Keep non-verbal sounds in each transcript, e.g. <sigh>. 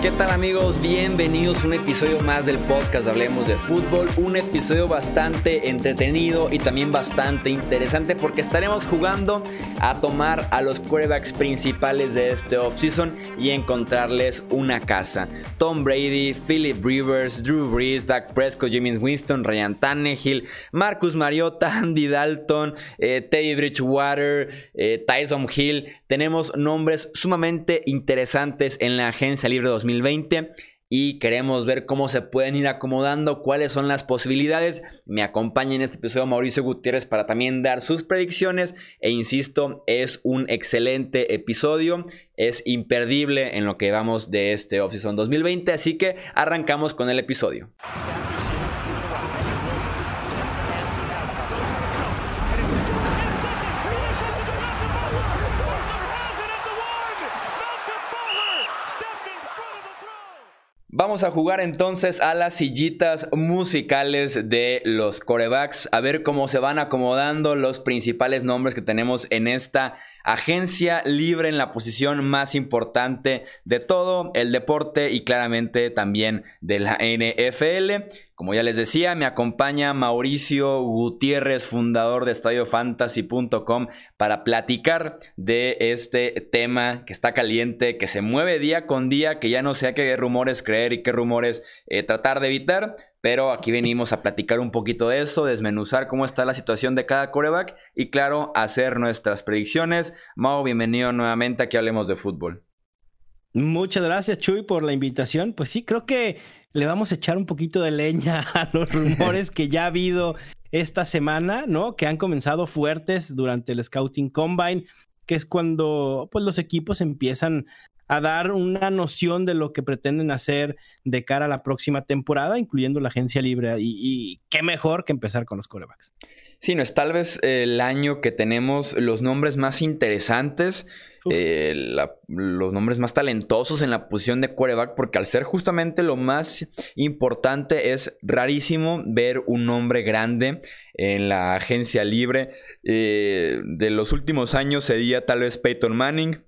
¿Qué tal amigos? Bienvenidos a un episodio más del podcast Hablemos de Fútbol. Un episodio bastante entretenido y también bastante interesante porque estaremos jugando a tomar a los quarterbacks principales de este offseason y encontrarles una casa. Tom Brady, Philip Rivers, Drew Brees, Dak Prescott, James Winston, Ryan Tannehill, Marcus Mariota, <laughs> Andy Dalton, eh, Teddy Bridgewater, eh, Tyson Hill. Tenemos nombres sumamente interesantes en la agencia libre 2020 2020 y queremos ver cómo se pueden ir acomodando, cuáles son las posibilidades. Me acompaña en este episodio Mauricio Gutiérrez para también dar sus predicciones e insisto, es un excelente episodio, es imperdible en lo que vamos de este Offseason 2020, así que arrancamos con el episodio. Vamos a jugar entonces a las sillitas musicales de los corebacks, a ver cómo se van acomodando los principales nombres que tenemos en esta agencia libre en la posición más importante de todo el deporte y claramente también de la NFL. Como ya les decía, me acompaña Mauricio Gutiérrez, fundador de estadiofantasy.com, para platicar de este tema que está caliente, que se mueve día con día, que ya no sé a qué rumores creer y qué rumores eh, tratar de evitar. Pero aquí venimos a platicar un poquito de eso, desmenuzar cómo está la situación de cada coreback y, claro, hacer nuestras predicciones. Mau, bienvenido nuevamente aquí hablemos de fútbol. Muchas gracias, Chuy, por la invitación. Pues sí, creo que le vamos a echar un poquito de leña <laughs> a los rumores que ya ha habido esta semana, ¿no? Que han comenzado fuertes durante el Scouting Combine, que es cuando pues, los equipos empiezan a dar una noción de lo que pretenden hacer de cara a la próxima temporada, incluyendo la agencia libre. Y, qué mejor que empezar con los corebacks. Sí, no es tal vez el año que tenemos los nombres más interesantes eh, los nombres más talentosos en la posición de quarterback, porque al ser justamente lo más importante es rarísimo ver un nombre grande en la agencia libre. Eh, de los últimos años sería tal vez Peyton Manning,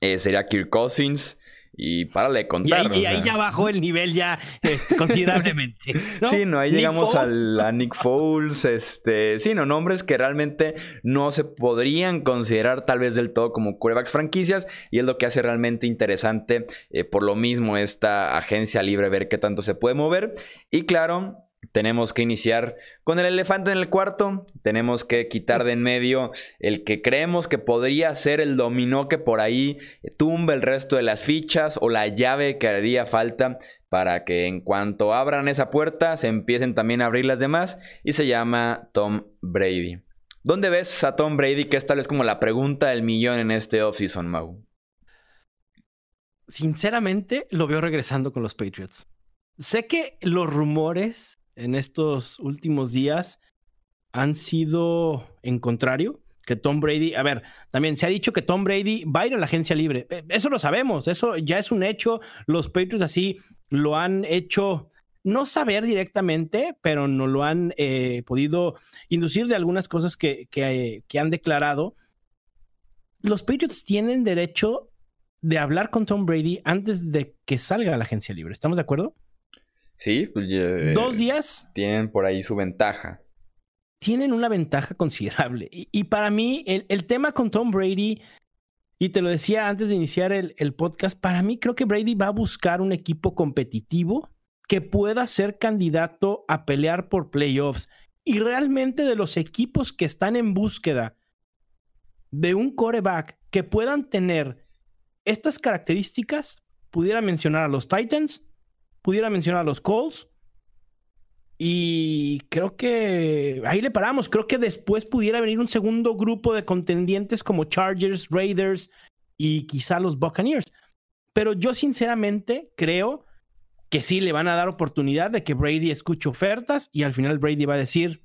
eh, sería Kirk Cousins, y para de contar. Y ahí, ya bajó el nivel ya este, considerablemente. Sí, no, ahí llegamos al, a Nick Foles, este, sí, no, nombres que realmente no se podrían considerar tal vez del todo como quarterbacks franquicias y es lo que hace realmente interesante eh, por lo mismo esta agencia libre ver qué tanto se puede mover y claro, tenemos que iniciar con el elefante en el cuarto. Tenemos que quitar de en medio el que creemos que podría ser el dominó que por ahí tumba el resto de las fichas o la llave que haría falta para que en cuanto abran esa puerta se empiecen también a abrir las demás y se llama Tom Brady. ¿Dónde ves a Tom Brady? Que es como la pregunta del millón en este offseason, Mau. Sinceramente, lo veo regresando con los Patriots. Sé que los rumores en estos últimos días han sido en contrario. Que Tom Brady, a ver, también se ha dicho que Tom Brady va a ir a la agencia libre. E, eso lo sabemos, eso ya es un hecho. Los Patriots así lo han hecho, no saber directamente, pero no lo han eh, podido inducir de algunas cosas que, que, que han declarado. Los Patriots tienen derecho de hablar con Tom Brady antes de que salga a la agencia libre. ¿Estamos de acuerdo? Sí, pues, dos días. Tienen por ahí su ventaja. Tienen una ventaja considerable. Y, para mí, el, tema con Tom Brady, y te lo decía antes de iniciar el, el podcast, para mí creo que Brady va a buscar un equipo competitivo que pueda ser candidato a pelear por playoffs. Y realmente de los equipos que están en búsqueda de un coreback que puedan tener estas características, pudiera mencionar a los Titans, pudiera mencionar a los Colts. Y creo que ahí le paramos. Creo que después pudiera venir un segundo grupo de contendientes como Chargers, Raiders y quizá los Buccaneers. Pero yo sinceramente creo que sí le van a dar oportunidad de que Brady escuche ofertas y al final Brady va a decir,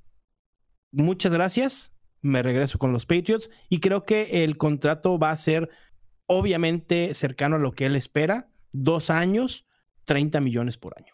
muchas gracias, me regreso con los Patriots y creo que el contrato va a ser obviamente cercano a lo que él espera, dos años, 30 millones por año.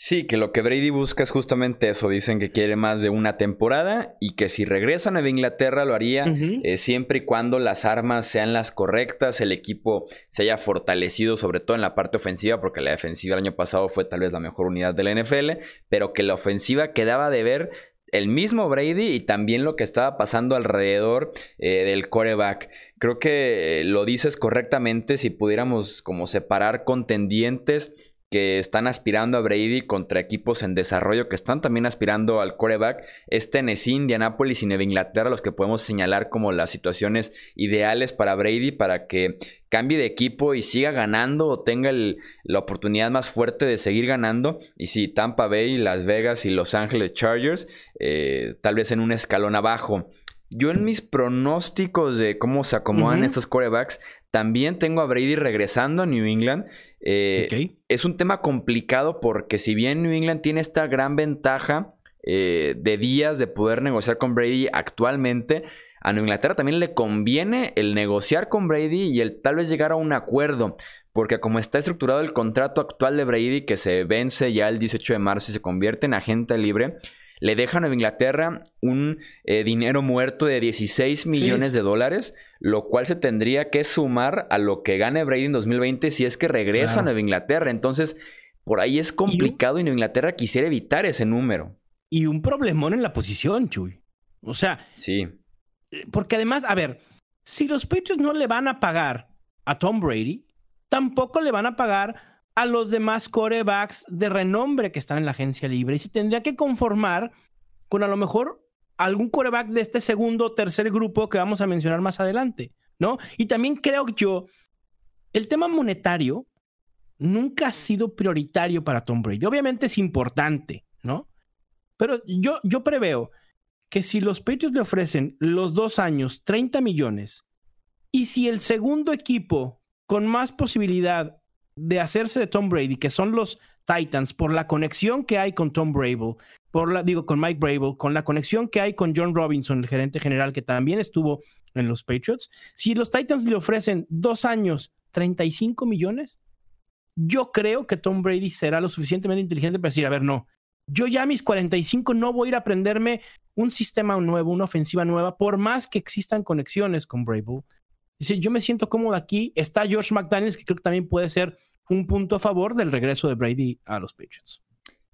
Sí, que lo que Brady busca es justamente eso. Dicen que quiere más de una temporada y que si regresa a Nueva Inglaterra lo haría eh, siempre y cuando las armas sean las correctas, el equipo se haya fortalecido, sobre todo en la parte ofensiva, porque la defensiva el año pasado fue tal vez la mejor unidad de la NFL, pero que la ofensiva quedaba de ver el mismo Brady y también lo que estaba pasando alrededor eh, del coreback. Creo que lo dices correctamente si pudiéramos como separar contendientes que están aspirando a Brady contra equipos en desarrollo que están también aspirando al coreback. Es Tennessee, Indianapolis y Nueva Inglaterra los que podemos señalar como las situaciones ideales para Brady para que cambie de equipo y siga ganando o tenga la oportunidad más fuerte de seguir ganando. Y si Tampa Bay, Las Vegas y Los Ángeles Chargers, eh, tal vez en un escalón abajo. Yo en mis pronósticos de cómo se acomodan estos corebacks, también tengo a Brady regresando a New England. Eh, es un tema complicado porque si bien New England tiene esta gran ventaja eh, de días de poder negociar con Brady actualmente, a Nueva Inglaterra también le conviene el negociar con Brady y el tal vez llegar a un acuerdo. Porque como está estructurado el contrato actual de Brady, que se vence ya el 18 de marzo y se convierte en agente libre, le deja a Nueva Inglaterra un eh, dinero muerto de 16 millones de dólares, lo cual se tendría que sumar a lo que gane Brady en 2020 si es que regresa a Nueva Inglaterra. Entonces, por ahí es complicado y, Nueva Inglaterra quisiera evitar ese número. Y un problemón en la posición, Chuy. O sea, sí. Eh, porque además, a ver, si los Patriots no le van a pagar a Tom Brady, tampoco le van a pagar a los demás corebacks de renombre que están en la agencia libre y se tendría que conformar con a lo mejor algún coreback de este segundo o tercer grupo que vamos a mencionar más adelante, ¿no? Y también creo yo, el tema monetario nunca ha sido prioritario para Tom Brady. Obviamente es importante, ¿no? Pero yo, yo preveo que si los Patriots le ofrecen los dos años 30 millones y si el segundo equipo con más posibilidad de hacerse de Tom Brady, que son los Titans, por la conexión que hay con Tom Brable, por la, digo, con Mike Brable, con la conexión que hay con John Robinson, el gerente general, que también estuvo en los Patriots, si los Titans le ofrecen dos años, 35 millones, yo creo que Tom Brady será lo suficientemente inteligente para decir, a ver, no, yo ya mis 45 no voy a ir a aprenderme un sistema nuevo, una ofensiva nueva, por más que existan conexiones con Brable. Dice, yo me siento cómodo aquí. Está George McDaniels, que creo que también puede ser un punto a favor del regreso de Brady a los Patriots.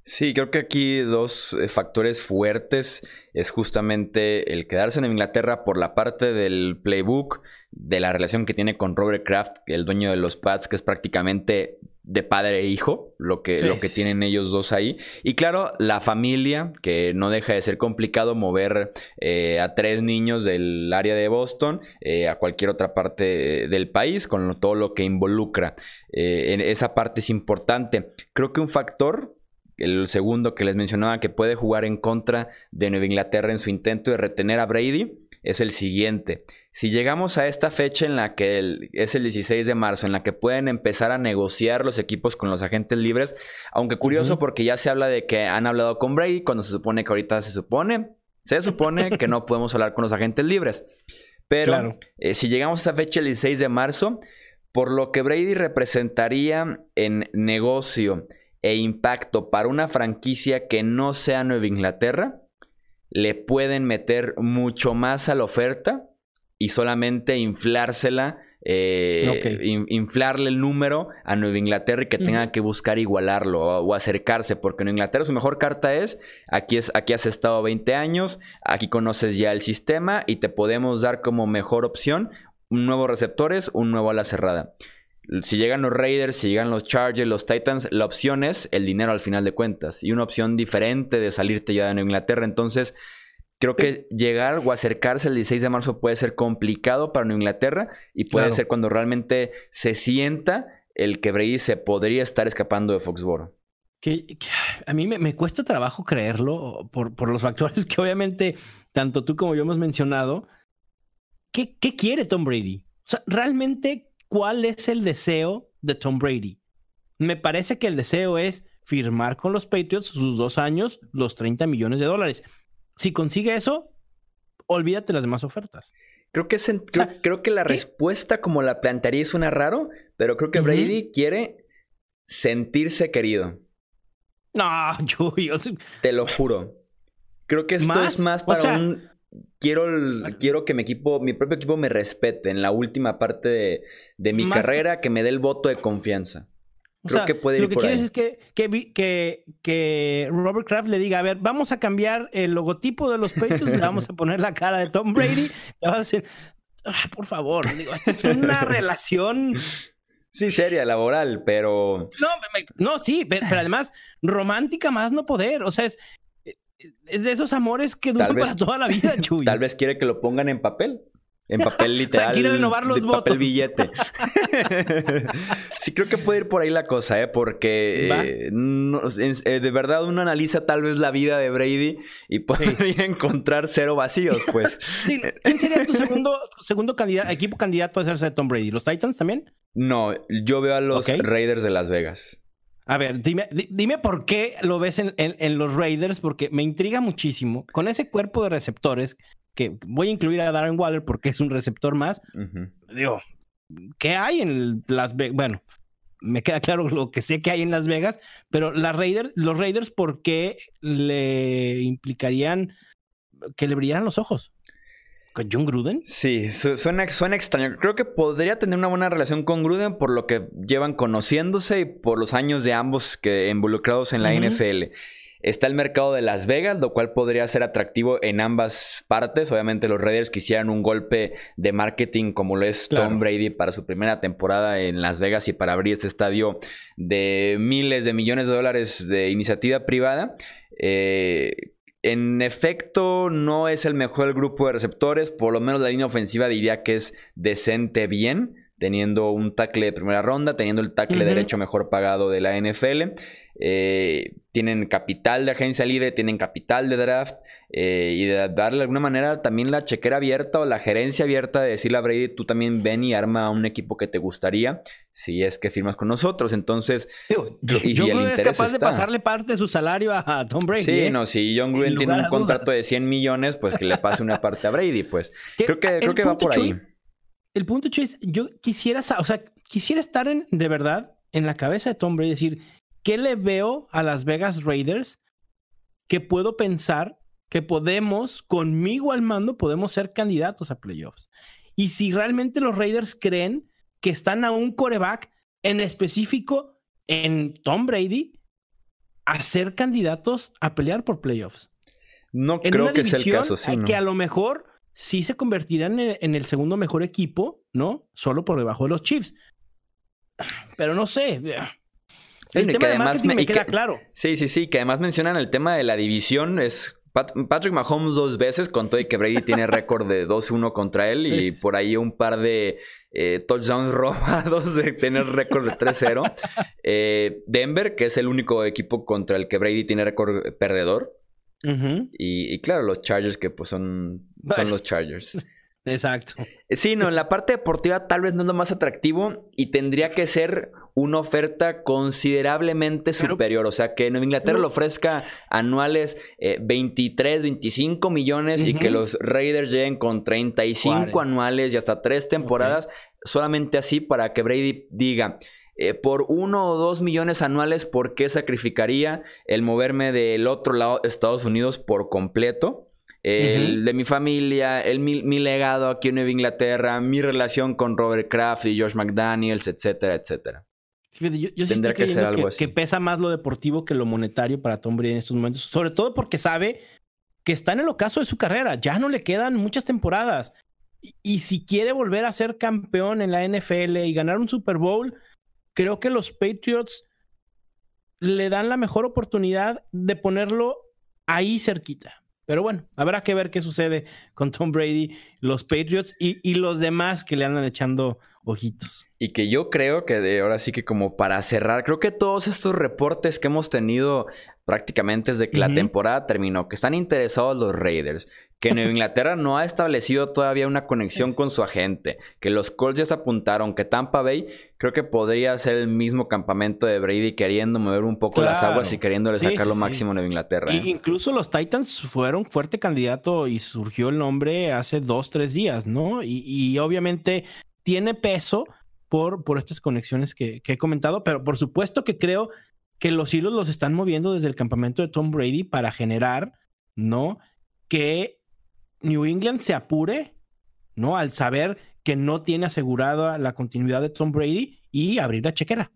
Sí, creo que aquí dos eh, factores fuertes es justamente el quedarse en Inglaterra por la parte del playbook, de la relación que tiene con Robert Kraft, el dueño de los Pats, que es prácticamente de padre e hijo, lo que, lo que tienen ellos dos ahí. Y claro, la familia, que no deja de ser complicado mover eh, a tres niños del área de Boston eh, a cualquier otra parte del país, con todo lo que involucra. en esa parte es importante. Creo que un factor el segundo que les mencionaba que puede jugar en contra de Nueva Inglaterra en su intento de retener a Brady es el siguiente. Si llegamos a esta fecha en la que es el 16 de marzo, en la que pueden empezar a negociar los equipos con los agentes libres, aunque curioso porque ya se habla de que han hablado con Brady, cuando se supone que ahorita se supone, se supone <laughs> que no podemos hablar con los agentes libres. Pero eh, si llegamos a esa fecha el 16 de marzo, por lo que Brady representaría en negocio, e impacto para una franquicia que no sea Nueva Inglaterra, le pueden meter mucho más a la oferta y solamente inflársela, eh, inflarle el número a Nueva Inglaterra y que tenga que buscar igualarlo o, acercarse, porque Nueva Inglaterra su mejor carta es aquí, es, aquí has estado 20 años, aquí conoces ya el sistema y te podemos dar como mejor opción un nuevo receptores, un nuevo a la cerrada. Si llegan los Raiders, si llegan los Chargers, los Titans, la opción es el dinero al final de cuentas. Y una opción diferente de salirte ya de Nueva Inglaterra. Entonces, creo que llegar o acercarse el 16 de marzo puede ser complicado para Nueva Inglaterra. Y puede ser cuando realmente se sienta el que Brady se podría estar escapando de Foxboro. Que, a mí me, cuesta trabajo creerlo por, por, los factores que obviamente tanto tú como yo hemos mencionado. ¿Qué, qué quiere Tom Brady? O sea, realmente cuál es el deseo de Tom Brady. Me parece que el deseo es firmar con los Patriots sus dos años, los 30 millones de dólares. Si consigue eso, olvídate las demás ofertas. Creo que, creo, que la respuesta como la plantearía suena raro, pero creo que Brady quiere sentirse querido. No, <laughs> yo, yo Te lo juro. Creo que esto es más para un. Quiero, quiero que mi equipo, mi propio equipo me respete en la última parte de, mi carrera, que me dé el voto de confianza. Creo que puede ir lo que quieres es que, que, que, Robert Kraft le diga, a ver, vamos a cambiar el logotipo de los pechos, le vamos a <laughs> poner la cara de Tom Brady, le vas a decir, ah, por favor, digo, esta es una <laughs> relación Sí, seria, laboral, pero. No, no sí, pero, además, romántica más no poder. O sea, es, es de esos amores que duran para toda la vida, <laughs> Chuy. Tal vez quiere que lo pongan en papel. En <laughs> papel literal. o sea, quiere renovar los votos. Papel billete. <laughs> sí, creo que puede ir por ahí la cosa, ¿eh? Porque eh, eh, de verdad uno analiza tal vez la vida de Brady y podría encontrar cero vacíos, pues. ¿Quién sería tu segundo, segundo candidato, equipo candidato a hacerse de Tom Brady? ¿Los Titans también? No, yo veo a los Raiders de Las Vegas. A ver, dime, dime por qué lo ves en, en, los Raiders, porque me intriga muchísimo. Con ese cuerpo de receptores, que voy a incluir a Darren Waller porque es un receptor más. Digo, ¿qué hay en Las Vegas? Bueno, me queda claro lo que sé que hay en Las Vegas, pero las Raiders, los Raiders, ¿por qué le implicarían que le brillaran los ojos? ¿Con John Gruden? Sí, suena, suena extraño. Creo que podría tener una buena relación con Gruden por lo que llevan conociéndose y por los años de ambos que involucrados en la NFL. Está el mercado de Las Vegas, lo cual podría ser atractivo en ambas partes. Obviamente los Raiders quisieran un golpe de marketing como lo es Tom Brady para su primera temporada en Las Vegas y para abrir este estadio de miles de millones de dólares de iniciativa privada. Eh, en efecto, no es el mejor grupo de receptores, por lo menos la línea ofensiva diría que es decente bien, teniendo un tackle de primera ronda, teniendo el tackle derecho mejor pagado de la NFL. Eh, tienen capital de agencia libre, tienen capital de draft eh, y de darle de alguna manera también la chequera abierta o la gerencia abierta de decirle a Brady, tú también ven y arma un equipo que te gustaría si es que firmas con nosotros. Entonces, y John Gruden es capaz de pasarle parte de su salario a, Tom Brady. Sí, ¿eh? no, si John Gruden tiene un contrato de 100 millones, pues que le pase una parte a Brady, pues. <laughs> Creo que, creo que va por ahí. El punto, es, yo quisiera, o sea, quisiera estar en, de verdad en la cabeza de Tom Brady y decir, ¿qué le veo a las Vegas Raiders que puedo pensar que podemos, conmigo al mando, podemos ser candidatos a playoffs? Y si realmente los Raiders creen que están a un coreback en específico en Tom Brady a ser candidatos a pelear por playoffs. No creo que sea el caso, sí. Que a lo mejor sí se convertirán en, el segundo mejor equipo, ¿no? Solo por debajo de los Chiefs. Pero no sé. El tema de marketing me queda claro. Sí, sí, sí. Que además mencionan el tema de la división. Es Patrick Mahomes dos veces contó y que Brady tiene <laughs> récord de 2-1 contra él y por ahí un par de eh, touchdowns <laughs> robados de tener récord de 3-0. Eh, Denver, que es el único equipo contra el que Brady tiene récord perdedor. y, claro, los Chargers, que pues son, son los Chargers. <laughs> Exacto. Sí, no, en la parte deportiva tal vez no es lo más atractivo y tendría que ser una oferta considerablemente superior. O sea, que Nueva Inglaterra le ofrezca anuales 23, eh, 25 millones y que los Raiders lleguen con 35 anuales y hasta tres temporadas, solamente así para que Brady diga. Eh, por uno o dos millones anuales, ¿por qué sacrificaría el moverme del otro lado de Estados Unidos por completo? El de mi familia, el, mi, legado aquí en Nueva Inglaterra, mi relación con Robert Kraft y Josh McDaniels, etcétera, etcétera. Yo, Tendría que ser algo así. que pesa más lo deportivo que lo monetario para Tom Brady en estos momentos, sobre todo porque sabe que está en el ocaso de su carrera, ya no le quedan muchas temporadas. Y, si quiere volver a ser campeón en la NFL y ganar un Super Bowl, creo que los Patriots le dan la mejor oportunidad de ponerlo ahí cerquita. Pero bueno, habrá que ver qué sucede con Tom Brady, los Patriots y, los demás que le andan echando ojitos. Y que yo creo que de ahora sí que como para cerrar, creo que todos estos reportes que hemos tenido prácticamente desde que la temporada terminó, que están interesados los Raiders, que Nueva <laughs> Inglaterra no ha establecido todavía una conexión con su agente, que los Colts ya se apuntaron, que Tampa Bay creo que podría ser el mismo campamento de Brady queriendo mover un poco las aguas y queriéndole sacar lo máximo a Nueva Inglaterra. ¿eh? incluso los Titans fueron fuerte candidato y surgió el nombre hace dos, tres días, ¿no? Y, obviamente tiene peso por, por estas conexiones que, que he comentado, pero por supuesto que creo que los hilos los están moviendo desde el campamento de Tom Brady para generar, ¿no? Que New England se apure, ¿no? Al saber que no tiene asegurada la continuidad de Tom Brady y abrir la chequera.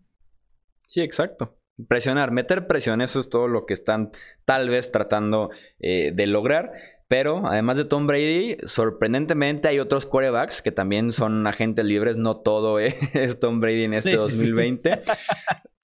Sí, exacto. Presionar, meter presión, eso es todo lo que están tal vez tratando eh, de lograr. Pero además de Tom Brady, sorprendentemente hay otros quarterbacks que también son agentes libres. No todo <laughs> es Tom Brady en este 2020.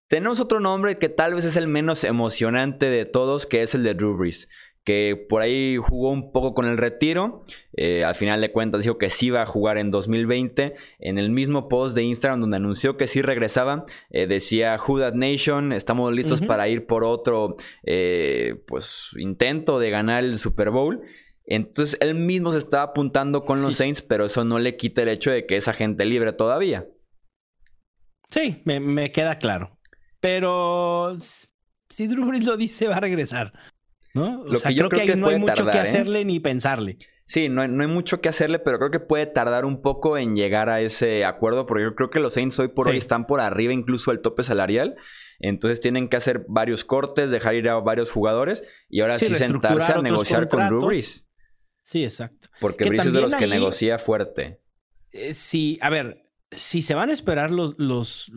Tenemos otro nombre que tal vez es el menos emocionante de todos, que es el de Drew Brees que por ahí jugó un poco con el retiro. Eh, al final de cuentas dijo que sí iba a jugar en 2020. En el mismo post de Instagram donde anunció que sí regresaba, eh, decía Who That Nation, estamos listos para ir por otro eh, pues, intento de ganar el Super Bowl. Entonces él mismo se estaba apuntando con los Saints, pero eso no le quita el hecho de que es agente libre todavía. Sí, me, me queda claro. Pero si Drew Brees lo dice, va a regresar. ¿no? O sea, creo, que, ahí no hay mucho que ¿eh? hacerle ni pensarle. Sí, no hay, no hay, mucho que hacerle, pero creo que puede tardar un poco en llegar a ese acuerdo, porque yo creo que los Saints hoy por hoy están por arriba incluso del tope salarial. Entonces tienen que hacer varios cortes, dejar ir a varios jugadores y ahora sí, sentarse a negociar con Drew Sí, exacto. Porque Brees es de los que negocia fuerte. Eh, sí, a ver, si se van a esperar los, los,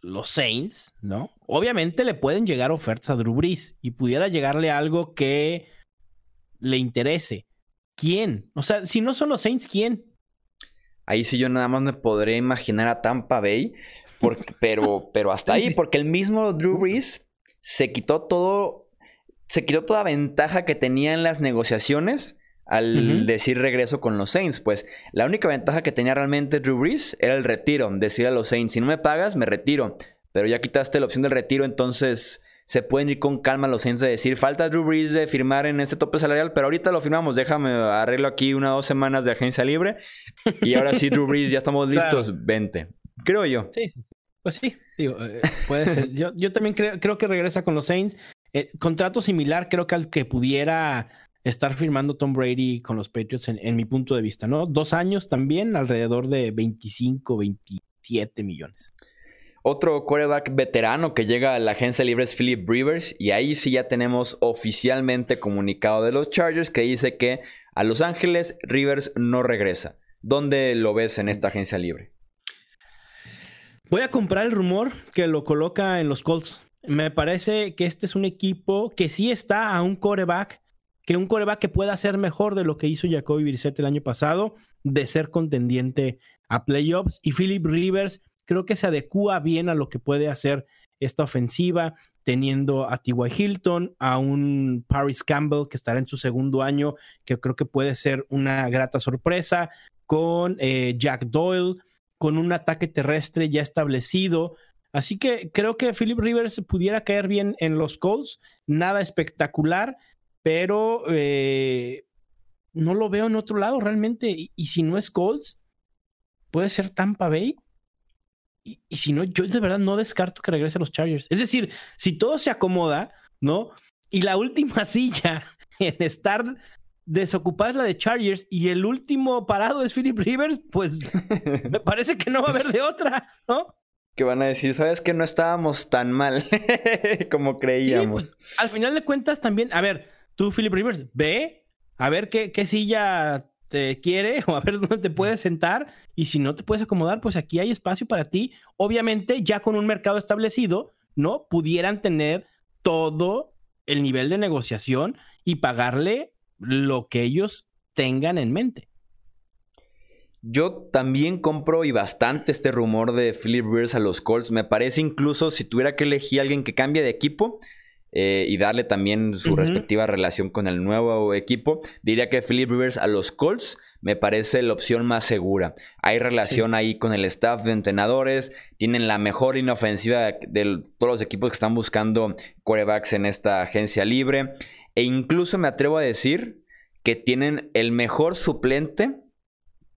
los Saints, ¿no? Obviamente le pueden llegar ofertas a Drew Brees y pudiera llegarle algo que le interese. ¿Quién? O sea, si no son los Saints, ¿quién? Ahí sí yo nada más me podré imaginar a Tampa Bay, <laughs> pero, pero hasta ahí, porque el mismo Drew Brees se quitó todo, se quitó toda ventaja que tenía en las negociaciones al decir regreso con los Saints. Pues la única ventaja que tenía realmente Drew Brees era el retiro. Decir a los Saints, si no me pagas, me retiro. Pero ya quitaste la opción del retiro, entonces se pueden ir con calma los Saints de decir, falta Drew Brees de firmar en este tope salarial, pero ahorita lo firmamos, déjame arreglo aquí una o dos semanas de agencia libre. Y ahora sí, Drew Brees, ya estamos <laughs> listos, vente. Creo yo. Sí, pues sí, digo, eh, puede ser. Yo, yo también creo, creo, que regresa con los Saints. Eh, contrato similar creo que al que pudiera estar firmando Tom Brady con los Patriots en, mi punto de vista, ¿no? Dos años también, alrededor de 25, 27 millones. Otro quarterback veterano que llega a la agencia libre es Philip Rivers y ahí sí ya tenemos oficialmente comunicado de los Chargers que dice que a Los Ángeles Rivers no regresa. ¿Dónde lo ves en esta agencia libre? Voy a comprar el rumor que lo coloca en los Colts. Me parece que este es un equipo que sí está a un quarterback que un coreback que pueda ser mejor de lo que hizo Jacoby Brissett el año pasado, de ser contendiente a playoffs. Y Philip Rivers creo que se adecua bien a lo que puede hacer esta ofensiva, teniendo a T.Y. Hilton, a un Paris Campbell que estará en su segundo año, que creo que puede ser una grata sorpresa, con eh, Jack Doyle, con un ataque terrestre ya establecido. Así que creo que Philip Rivers pudiera caer bien en los Colts, nada espectacular, pero eh, no lo veo en otro lado realmente. Y, si no es Colts, puede ser Tampa Bay. Y, si no, yo de verdad no descarto que regrese a los Chargers. Es decir, si todo se acomoda, ¿no? Y la última <laughs> silla en estar desocupada es la de Chargers y el último parado es Philip Rivers, pues <laughs> me parece que no va a haber de otra, ¿no? Que van a decir, sabes que no estábamos tan mal <laughs> como creíamos. Pues, al final de cuentas también, a ver, tú, Philip Rivers, ve a ver qué, qué silla te quiere <laughs> o a ver dónde te puedes sentar. Y si no te puedes acomodar, pues aquí hay espacio para ti. Obviamente, ya con un mercado establecido, ¿no? Pudieran tener todo el nivel de negociación y pagarle lo que ellos tengan en mente. Yo también compro y bastante este rumor de Philip Rivers a los Colts. Me parece incluso si tuviera que elegir a alguien que cambie de equipo, eh, y darle también su respectiva relación con el nuevo equipo, diría que Philip Rivers a los Colts me parece la opción más segura. Hay relación ahí con el staff de entrenadores, tienen la mejor inofensiva de todos los equipos que están buscando quarterbacks en esta agencia libre. E incluso me atrevo a decir que tienen el mejor suplente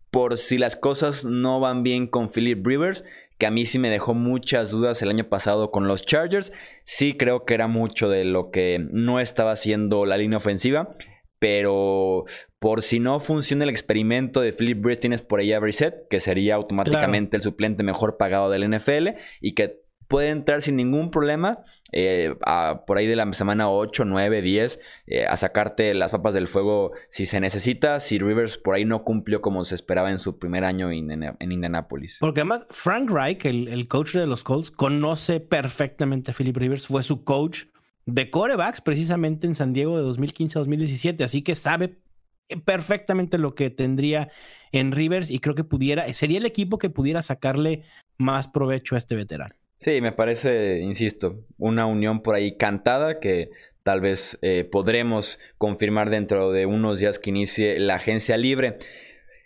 por si las cosas no van bien con Philip Rivers que a mí sí me dejó muchas dudas el año pasado con los Chargers. Sí creo que era mucho de lo que no estaba haciendo la línea ofensiva. Pero por si no funciona el experimento de Philip Rivers, tienes por ahí a Brissett, que sería automáticamente el suplente mejor pagado del NFL y que puede entrar sin ningún problema eh, por ahí de la semana 8, 9, 10 a sacarte las papas del fuego si se necesita, si Rivers por ahí no cumplió como se esperaba en su primer año en, Indianapolis. Porque además Frank Reich, el, el, coach de los Colts, conoce perfectamente a Philip Rivers, fue su coach de corebacks precisamente en San Diego de 2015 a 2017, así que sabe perfectamente lo que tendría en Rivers y creo que pudiera, sería el equipo que pudiera sacarle más provecho a este veterano. Sí, me parece, insisto, una unión por ahí cantada que tal vez eh, podremos confirmar dentro de unos días que inicie la agencia libre.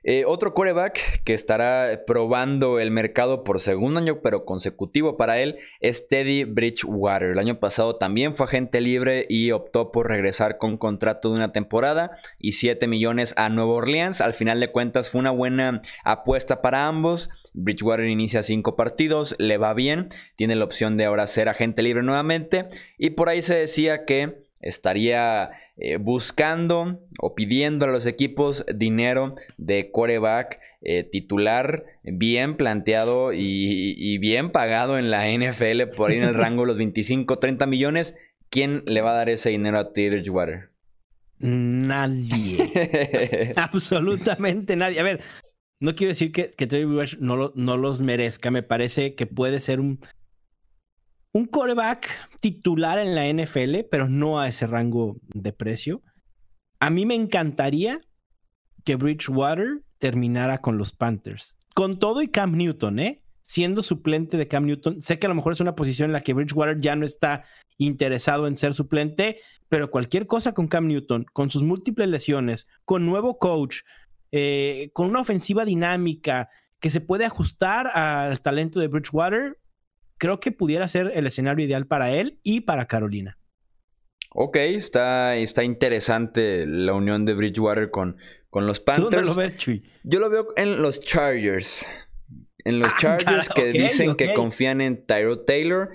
Eh, otro coreback que estará probando el mercado por segundo año, pero consecutivo para él, es Teddy Bridgewater. El año pasado también fue agente libre y optó por regresar con contrato de una temporada y 7 millones a Nueva Orleans. Al final de cuentas fue una buena apuesta para ambos. Bridgewater inicia 5 partidos, le va bien, tiene la opción de ahora ser agente libre nuevamente y por ahí se decía que estaría eh, buscando o pidiendo a los equipos dinero de coreback eh, titular bien planteado y, bien pagado en la NFL por ahí en el rango de los 25, 30 millones. ¿Quién le va a dar ese dinero a T. Bridgewater? Nadie. <laughs> Absolutamente nadie. A ver, no quiero decir que, que Bridgewater no, no los merezca. Me parece que puede ser un un coreback titular en la NFL, pero no a ese rango de precio. A mí me encantaría que Bridgewater terminara con los Panthers. Con todo y Cam Newton, ¿eh? Siendo suplente de Cam Newton. Sé que a lo mejor es una posición en la que Bridgewater ya no está interesado en ser suplente, pero cualquier cosa con Cam Newton, con sus múltiples lesiones, con nuevo coach, eh, con una ofensiva dinámica que se puede ajustar al talento de Bridgewater, creo que pudiera ser el escenario ideal para él y para Carolina. Ok, está, está interesante la unión de Bridgewater con, con los Panthers. ¿Dónde lo ves, Chuy? Yo lo veo en los Chargers. En los ah, Chargers que dicen que confían en Tyro Taylor.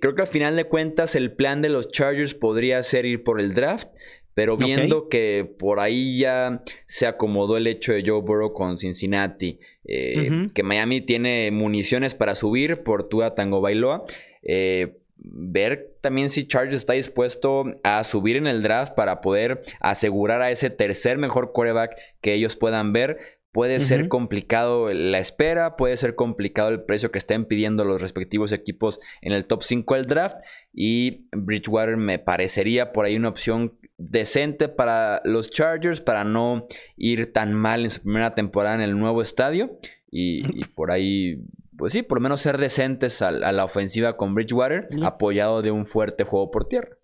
Creo que al final de cuentas el plan de los Chargers podría ser ir por el draft. Pero viendo que por ahí ya se acomodó el hecho de Joe Burrow con Cincinnati, eh, que Miami tiene municiones para subir por Tua Tango Bailoa, eh, ver también si Chargers está dispuesto a subir en el draft para poder asegurar a ese tercer mejor quarterback que ellos puedan ver. Puede ser complicado la espera, puede ser complicado el precio que estén pidiendo los respectivos equipos en el top 5 del draft. Y Bridgewater me parecería por ahí una opción decente para los Chargers para no ir tan mal en su primera temporada en el nuevo estadio y, <laughs> por ahí, pues sí, por lo menos ser decentes a, la ofensiva con Bridgewater, apoyado de un fuerte juego por tierra.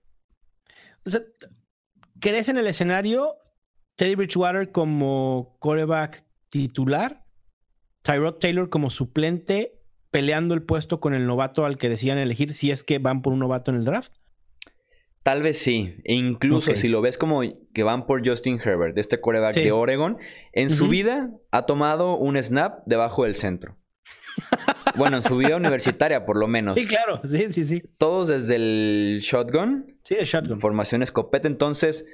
O sea, ¿crees en el escenario Teddy Bridgewater como coreback titular? Tyrod Taylor como suplente peleando el puesto con el novato al que decían elegir si es que van por un novato en el draft? Tal vez sí. E incluso si lo ves como que van por Justin Herbert, de este coreback de Oregon, en su vida ha tomado un snap debajo del centro. <laughs> bueno, en su vida universitaria, por lo menos. Sí, claro. Sí, sí, sí. Todos desde el shotgun. Sí, el shotgun. Formación escopeta. Entonces,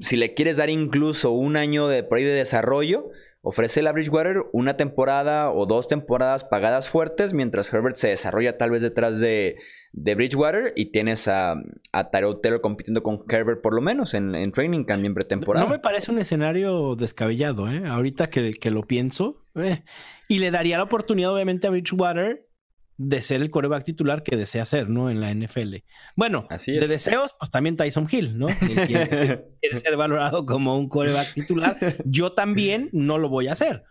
si le quieres dar incluso un año de, por de desarrollo, ofrece a Bridgewater una temporada o dos temporadas pagadas fuertes mientras Herbert se desarrolla tal vez detrás de de Bridgewater y tienes a, a Tyrell Taylor compitiendo con Herbert por lo menos en, en training también pretemporada. No me parece un escenario descabellado, ¿eh? Ahorita que, que lo pienso. Eh, y le daría la oportunidad obviamente a Bridgewater de ser el coreback titular que desea ser, ¿no? En la NFL. Bueno, Así de deseos, pues también Tyson Hill, ¿no? quiere, <laughs> quiere ser valorado como un coreback titular. Yo también no lo voy a hacer.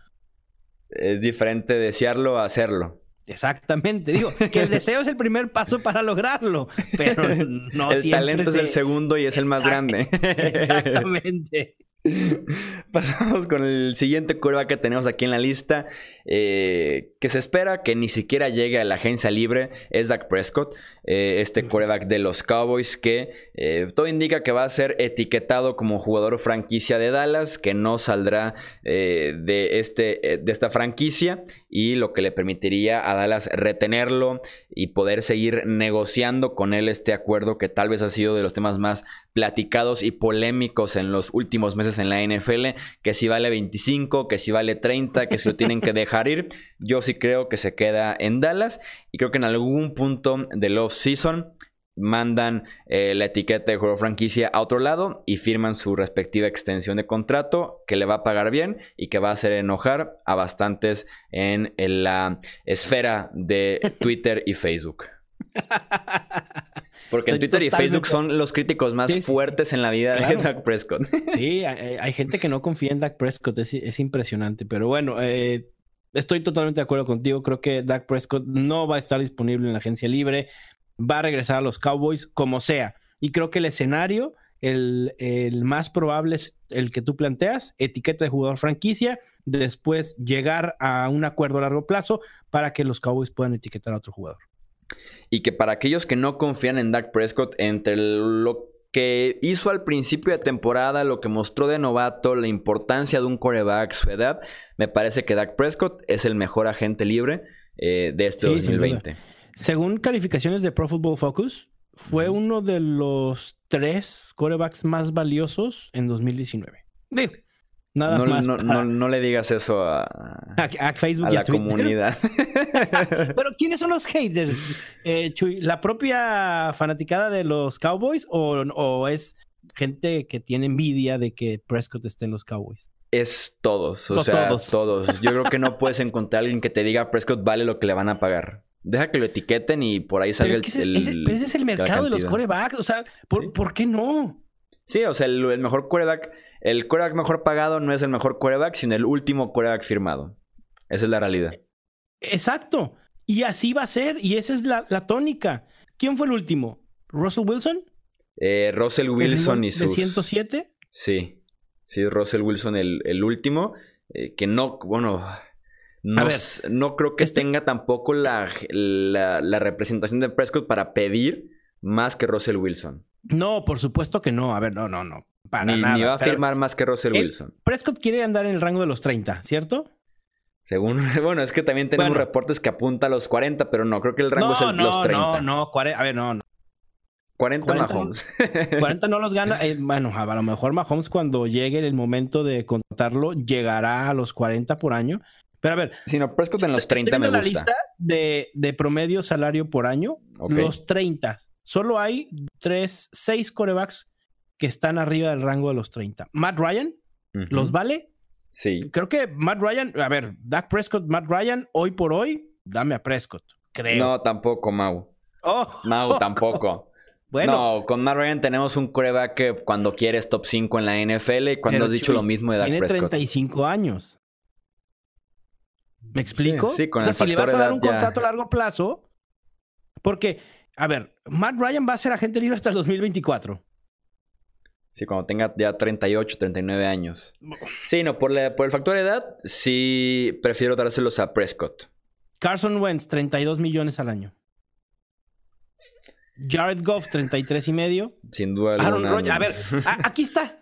Es diferente desearlo a hacerlo. Exactamente, digo que el deseo es el primer paso para lograrlo, pero no el talento es el segundo y es el más grande. Exactamente. <laughs> Pasamos con el siguiente curva que tenemos aquí en la lista, eh, que se espera que ni siquiera llegue a la agencia libre, es Dak Prescott, eh, este quarterback de los Cowboys, que eh, todo indica que va a ser etiquetado como jugador franquicia de Dallas, que no saldrá de, este, de esta franquicia y lo que le permitiría a Dallas retenerlo y poder seguir negociando con él este acuerdo que tal vez ha sido de los temas más platicados y polémicos en los últimos meses en la NFL, que si vale 25, que si vale 30, que si lo tienen que dejar <laughs> ir. Yo sí creo que se queda en Dallas y creo que en algún punto del off-season mandan eh, la etiqueta de juego franquicia a otro lado y firman su respectiva extensión de contrato que le va a pagar bien y que va a hacer enojar a bastantes en, la esfera de <laughs> Twitter y Facebook. <laughs> Porque en Twitter y Facebook son los críticos más fuertes en la vida de Dak Prescott. sí, hay, gente que no confía en Dak Prescott, es, impresionante. Pero bueno, eh, estoy totalmente de acuerdo contigo. Creo que Dak Prescott no va a estar disponible en la agencia libre va a regresar a los Cowboys como sea. Y creo que el escenario, el, más probable es el que tú planteas, etiqueta de jugador franquicia, después llegar a un acuerdo a largo plazo para que los Cowboys puedan etiquetar a otro jugador. Y que para aquellos que no confían en Dak Prescott, entre lo que hizo al principio de temporada, lo que mostró de novato, la importancia de un coreback, su edad, me parece que Dak Prescott es el mejor agente libre eh, de este 2020. Según calificaciones de Pro Football Focus, fue uno de los tres corebacks más valiosos en 2019. Nada no, más. No, le digas eso a, Facebook y la comunidad. <laughs> Pero ¿quiénes son los haters? Eh, ¿La propia fanaticada de los Cowboys o, es gente que tiene envidia de que Prescott esté en los Cowboys? Es todos, o sea, todos. todos. Yo creo que no puedes encontrar a alguien que te diga Prescott vale lo que le van a pagar. Deja que lo etiqueten y por ahí salga el, pero ese es el mercado de los corebacks. O sea, ¿por, qué no? Sí, o sea, el, mejor coreback, el coreback mejor pagado no es el mejor coreback, sino el último coreback firmado. Esa es la realidad. Exacto. Y así va a ser. Y esa es la, tónica. ¿Quién fue el último? ¿Russell Wilson? Eh, Russell Wilson y sus... ¿De 107? Sí. Sí, Russell Wilson el, el último. Eh, que no, bueno, no, no creo que este tenga tampoco la, la, representación de Prescott para pedir más que Russell Wilson. No, por supuesto que no. A ver, no, no, no. Para ni, nada. Ni va a firmar más que Russell Wilson. Prescott quiere andar en el rango de los 30, ¿cierto? Según, <laughs> bueno, es que también tenemos reportes que apunta a los 40, pero no, creo que el rango es el, los 30. No, no, a ver, no, no. 40, 40 Mahomes. <laughs> 40 no los gana. Eh, bueno, a lo mejor Mahomes cuando llegue el momento de contarlo llegará a los 40 por año. Pero a ver. Si no, Prescott en los 30 me gusta. la lista de, de, promedio salario por año. Los 30. Solo hay 3, 6 corebacks que están arriba del rango de los 30. Matt Ryan, ¿los vale? Sí. Creo que Matt Ryan, a ver, Dak Prescott, Matt Ryan, hoy por hoy, dame a Prescott. Creo. No, tampoco, Mau. Oh. Mau, tampoco. <laughs> Bueno, no, con Matt Ryan tenemos un coreback que cuando quieres top 5 en la NFL y cuando has dicho lo mismo de Dak Prescott. Tiene 35 años. ¿Me explico? Sí, con o sea, si le vas a dar un contrato a largo plazo, porque, a ver, Matt Ryan va a ser agente libre hasta el 2024. Sí, cuando tenga ya 38, 39 años. Sí, no, por, por el factor de edad, sí prefiero dárselos a Prescott. Carson Wentz, 32 millones al año. Jared Goff, 33 y medio. Sin duda Aaron Rodgers, a ver, aquí está.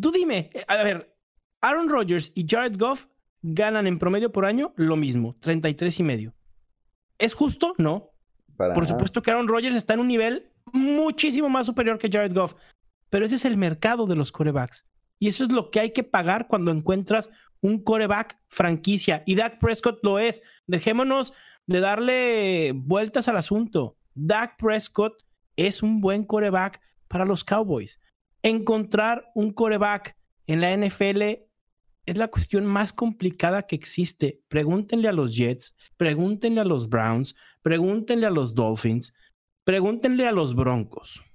Tú dime, a ver, Aaron Rodgers y Jared Goff ganan en promedio por año lo mismo, 33 y medio. ¿Es justo? No. por supuesto que Aaron Rodgers está en un nivel muchísimo más superior que Jared Goff, pero ese es el mercado de los corebacks. Y eso es lo que hay que pagar cuando encuentras un coreback franquicia. Y Dak Prescott lo es. Dejémonos de darle vueltas al asunto. Dak Prescott es un buen coreback para los Cowboys. Encontrar un coreback en la NFL es la cuestión más complicada que existe. Pregúntenle a los Jets, pregúntenle a los Browns, pregúntenle a los Dolphins, pregúntenle a los Broncos.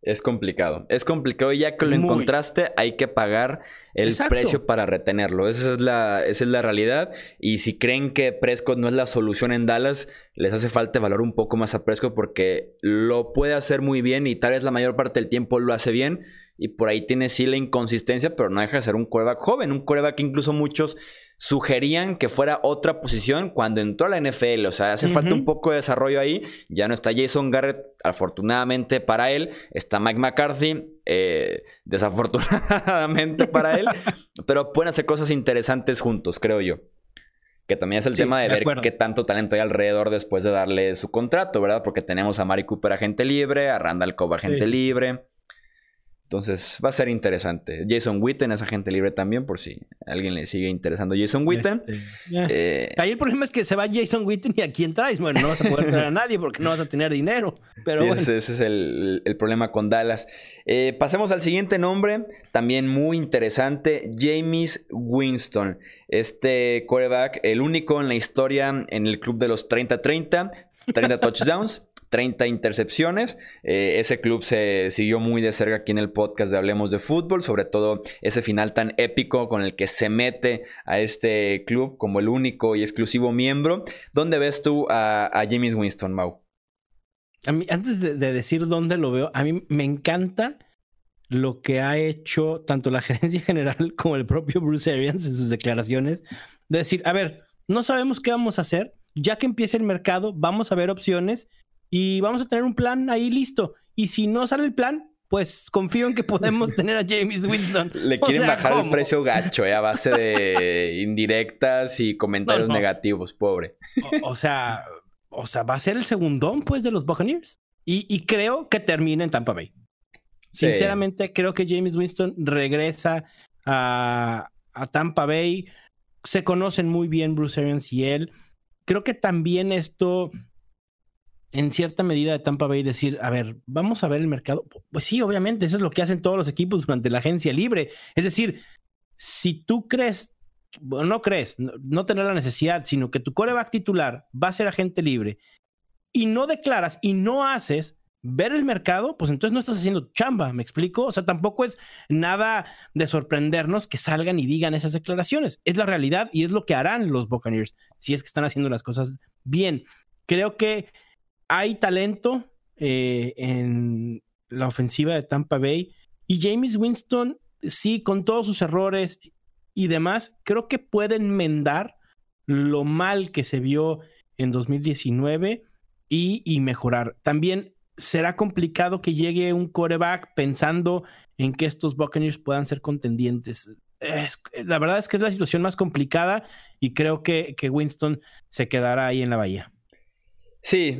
Es complicado. Es complicado y ya que lo encontraste hay que pagar el precio para retenerlo. Esa es, la, esa es la realidad. Y si creen que Prescott no es la solución en Dallas, les hace falta valorar un poco más a Prescott porque lo puede hacer muy bien y tal vez la mayor parte del tiempo lo hace bien y por ahí tiene sí la inconsistencia, pero no deja de ser un coreback joven, un coreback que incluso muchos sugerían que fuera otra posición cuando entró a la NFL. O sea, hace falta un poco de desarrollo ahí. Ya no está Jason Garrett, afortunadamente para él. Está Mike McCarthy, eh, desafortunadamente <laughs> para él. pero pueden hacer cosas interesantes juntos, creo yo. Que también es el tema de, ver qué tanto talento hay alrededor después de darle su contrato, ¿verdad? Porque tenemos a Mari Cooper agente libre, a Randall Cobb agente libre. Entonces va a ser interesante. Jason Witten es agente libre también, por si a alguien le sigue interesando Jason Witten. Este, eh, Ahí el problema es que se va Jason Witten y a quién traes. Bueno, no vas a poder traer a nadie porque no vas a tener dinero. Pero ese, es el, problema con Dallas. Eh, pasemos al siguiente nombre, también muy interesante, James Winston. Este quarterback, el único en la historia en el club de los 30-30, 30 <laughs> touchdowns. 30 intercepciones. Eh, ese club se siguió muy de cerca aquí en el podcast de Hablemos de Fútbol, sobre todo ese final tan épico con el que se mete a este club como el único y exclusivo miembro. ¿Dónde ves tú a, James Winston, Mau? A mí, antes de, decir dónde lo veo, a mí me encanta lo que ha hecho tanto la <laughs> gerencia general como el propio Bruce Arians en sus declaraciones, de decir, a ver, no sabemos qué vamos a hacer, ya que empiece el mercado, vamos a ver opciones y vamos a tener un plan ahí listo. Y si no sale el plan, pues confío en que podemos <laughs> tener a James Winston. Le quieren bajar el precio gacho, eh, a base de <laughs> indirectas y comentarios negativos, pobre. O, sea, o sea, va a ser el segundón, pues, de los Buccaneers. Y, creo que termina en Tampa Bay. Sinceramente, creo que James Winston regresa a, a Tampa Bay. Se conocen muy bien Bruce Arians y él. Creo que también esto en cierta medida de Tampa Bay decir, a ver, vamos a ver el mercado. Pues sí, obviamente, eso es lo que hacen todos los equipos durante la agencia libre. Es decir, si tú crees, no crees, no, tener la necesidad, sino que tu coreback titular va a ser agente libre y no declaras y no haces ver el mercado, pues entonces no estás haciendo chamba, ¿me explico? O sea, tampoco es nada de sorprendernos que salgan y digan esas declaraciones. Es la realidad y es lo que harán los Buccaneers si es que están haciendo las cosas bien. Creo que hay talento eh, en la ofensiva de Tampa Bay y James Winston, sí, con todos sus errores y demás, creo que puede enmendar lo mal que se vio en 2019 y, y mejorar. También será complicado que llegue un coreback pensando en que estos Buccaneers puedan ser contendientes. la verdad es que es la situación más complicada y creo que, que Winston se quedará ahí en la bahía. Sí,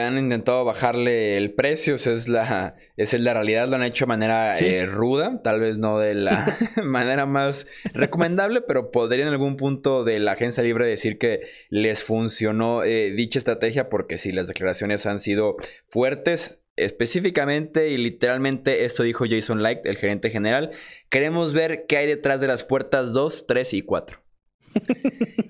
han intentado bajarle el precio, esa es la, es la realidad, lo han hecho de manera eh, ruda, tal vez no de la <laughs> <laughs> manera más recomendable, pero podría en algún punto de la agencia libre decir que les funcionó eh, dicha estrategia, porque si las declaraciones han sido fuertes, específicamente y literalmente esto dijo Jason Light, el gerente general, queremos ver qué hay detrás de las puertas 2, 3 y 4.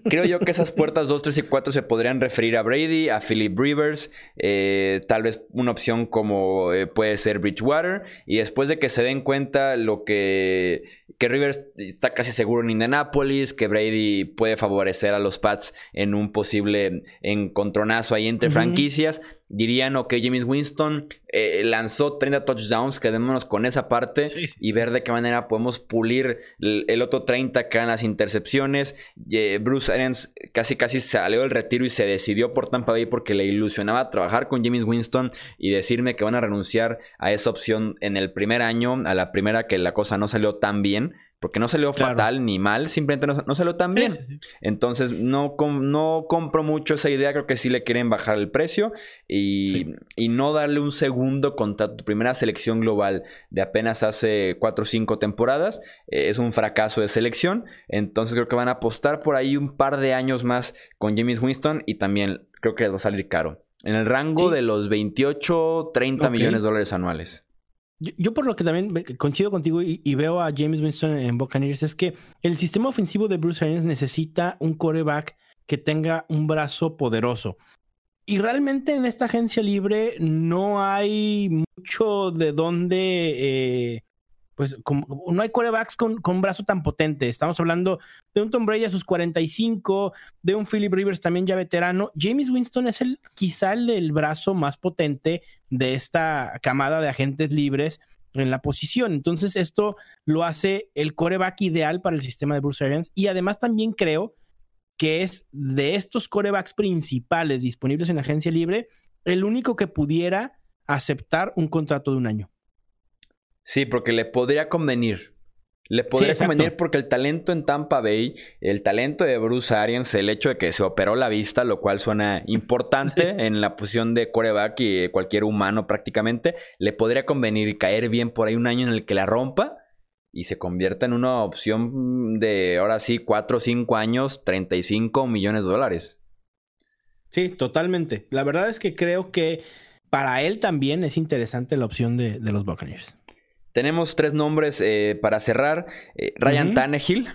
Creo yo que esas puertas 2, 3 y 4 se podrían referir a Brady, a Philip Rivers, eh, tal vez una opción como eh, puede ser Bridgewater. Y después de que se den cuenta lo que, que Rivers está casi seguro en Indianapolis, que Brady puede favorecer a los Pats en un posible encontronazo ahí entre franquicias, dirían, ok, James Winston eh, lanzó 30 touchdowns, quedémonos con esa parte y ver de qué manera podemos pulir el, otro 30 que eran las intercepciones. Bruce Arians casi casi salió del retiro y se decidió por Tampa Bay porque le ilusionaba trabajar con James Winston y decirme que van a renunciar a esa opción en el primer año, a la primera que la cosa no salió tan bien porque no salió fatal ni mal, simplemente no, salió tan bien. Entonces no, no compro mucho esa idea, creo que sí le quieren bajar el precio y, no darle un segundo contra tu primera selección global de apenas hace 4 o 5 temporadas. Eh, es un fracaso de selección, entonces creo que van a apostar por ahí un par de años más con James Winston y también creo que les va a salir caro. En el rango de los 28, 30 millones de dólares anuales. Yo, por lo que también coincido contigo y, veo a James Winston en Buccaneers es que el sistema ofensivo de Bruce Arians necesita un coreback que tenga un brazo poderoso. Y realmente en esta agencia libre no hay mucho de dónde eh, pues no hay corebacks con, con, un brazo tan potente. Estamos hablando de un Tom Brady a sus 45, de un Philip Rivers también ya veterano. James Winston es el quizá el del brazo más potente de esta camada de agentes libres en la posición. Entonces esto lo hace el coreback ideal para el sistema de Bruce Arians y además también creo que es de estos corebacks principales disponibles en agencia libre el único que pudiera aceptar un contrato de un año. Sí, porque le podría convenir. Le podría convenir porque el talento en Tampa Bay, el talento de Bruce Arians, el hecho de que se operó la vista, lo cual suena importante en la posición de coreback y cualquier humano prácticamente, le podría convenir caer bien por ahí un año en el que la rompa y se convierta en una opción de ahora sí 4 o 5 años, 35 millones de dólares. Sí, totalmente. La verdad es que creo que para él también es interesante la opción de, de los Buccaneers. Tenemos tres nombres eh, para cerrar. Eh, Ryan Tannehill.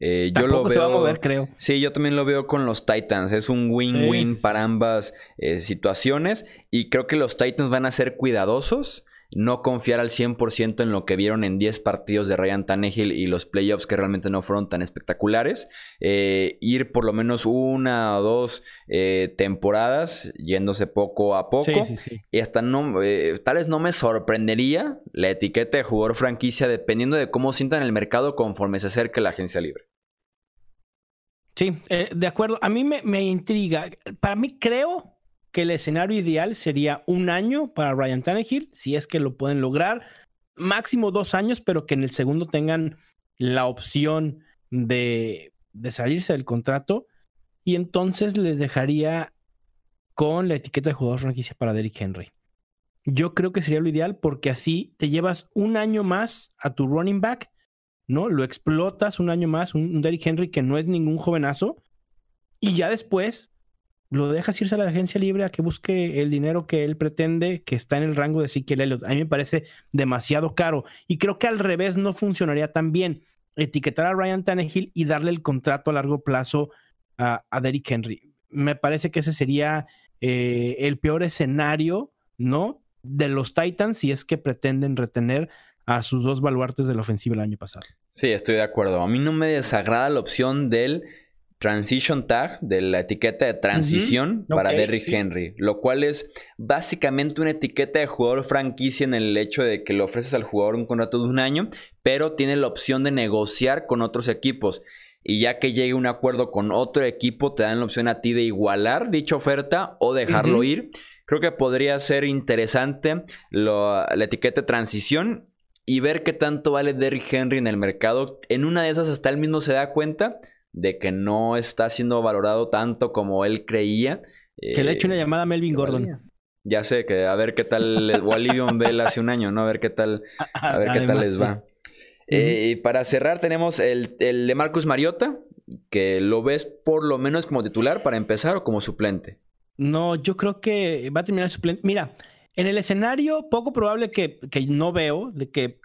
Eh, yo lo veo, se va a mover, creo. Sí, yo también lo veo con los Titans. Es un win-win para ambas situaciones. Y creo que los Titans van a ser cuidadosos no confiar al 100% en lo que vieron en 10 partidos de Ryan Tannehill y los playoffs que realmente no fueron tan espectaculares. Eh, ir por lo menos una o dos eh, temporadas yéndose poco a poco. y hasta no, eh, tal vez no me sorprendería la etiqueta de jugador franquicia dependiendo de cómo sientan el mercado conforme se acerque la agencia libre. Sí, de acuerdo. A mí me, me intriga. Para mí creo que el escenario ideal sería un año para Ryan Tannehill, si es que lo pueden lograr, máximo dos años, pero que en el segundo tengan la opción de, de salirse del contrato y entonces les dejaría con la etiqueta de jugador franquicia para Derrick Henry. Yo creo que sería lo ideal porque así te llevas un año más a tu running back, ¿no? Lo explotas un año más, un, Derrick Henry que no es ningún jovenazo, y ya después lo dejas irse a la agencia libre a que busque el dinero que él pretende, que está en el rango de Ezekiel Elliott. A mí me parece demasiado caro. Y creo que al revés no funcionaría tan bien. Etiquetar a Ryan Tannehill y darle el contrato a largo plazo a, a Derrick Henry. Me parece que ese sería eh, el peor escenario, ¿no? De los Titans si es que pretenden retener a sus dos baluartes de la ofensiva el año pasado. Sí, estoy de acuerdo. A mí no me desagrada la opción del transition tag de la etiqueta de transición para Derrick Henry, lo cual es básicamente una etiqueta de jugador franquicia en el hecho de que le ofreces al jugador un contrato de un año, pero tiene la opción de negociar con otros equipos. Y ya que llegue un acuerdo con otro equipo, te dan la opción a ti de igualar dicha oferta o dejarlo ir. Creo que podría ser interesante la etiqueta de transición y ver qué tanto vale Derrick Henry en el mercado. En una de esas hasta él mismo se da cuenta de que no está siendo valorado tanto como él creía. Que le he hecho una eh, llamada a Melvin Gordon. Ya sé, que a ver qué tal, o a Bell hace un año, ¿no? A ver qué tal, a ver qué tal les va. Eh, y para cerrar tenemos el, el, de Marcus Mariota, que lo ves por lo menos como titular para empezar o como suplente. No, yo creo que va a terminar suplente. Mira, en el escenario poco probable que, que no veo de que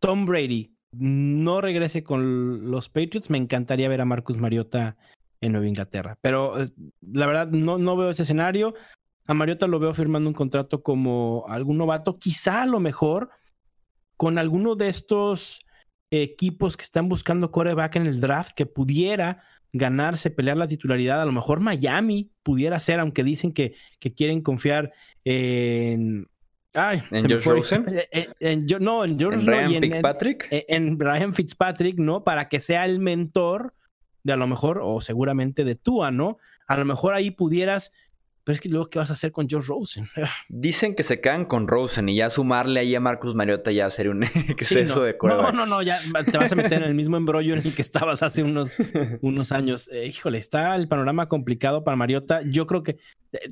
Tom Brady no regrese con los Patriots, me encantaría ver a Marcus Mariota en Nueva Inglaterra. Pero eh, la verdad, no, no veo ese escenario. A Mariota lo veo firmando un contrato como algún novato, quizá a lo mejor con alguno de estos equipos que están buscando coreback en el draft que pudiera ganarse, pelear la titularidad. A lo mejor Miami pudiera ser, aunque dicen que, que quieren confiar en, ¿En George Rosen? <laughs> Eh, eh, no, en George Ryan Fitzpatrick. En, en, Ryan Fitzpatrick, ¿no? Para que sea el mentor de a lo mejor, o seguramente de Tua, ¿no? A lo mejor ahí pudieras pero es que luego, ¿qué vas a hacer con George Rosen? <laughs> Dicen que se quedan con Rosen y ya sumarle ahí a Marcus Mariota ya sería un <laughs> exceso de No, no, no, ya te vas a meter en el mismo embrollo en el que estabas hace unos, unos años. Eh, híjole, está el panorama complicado para Mariota. Yo creo que eh,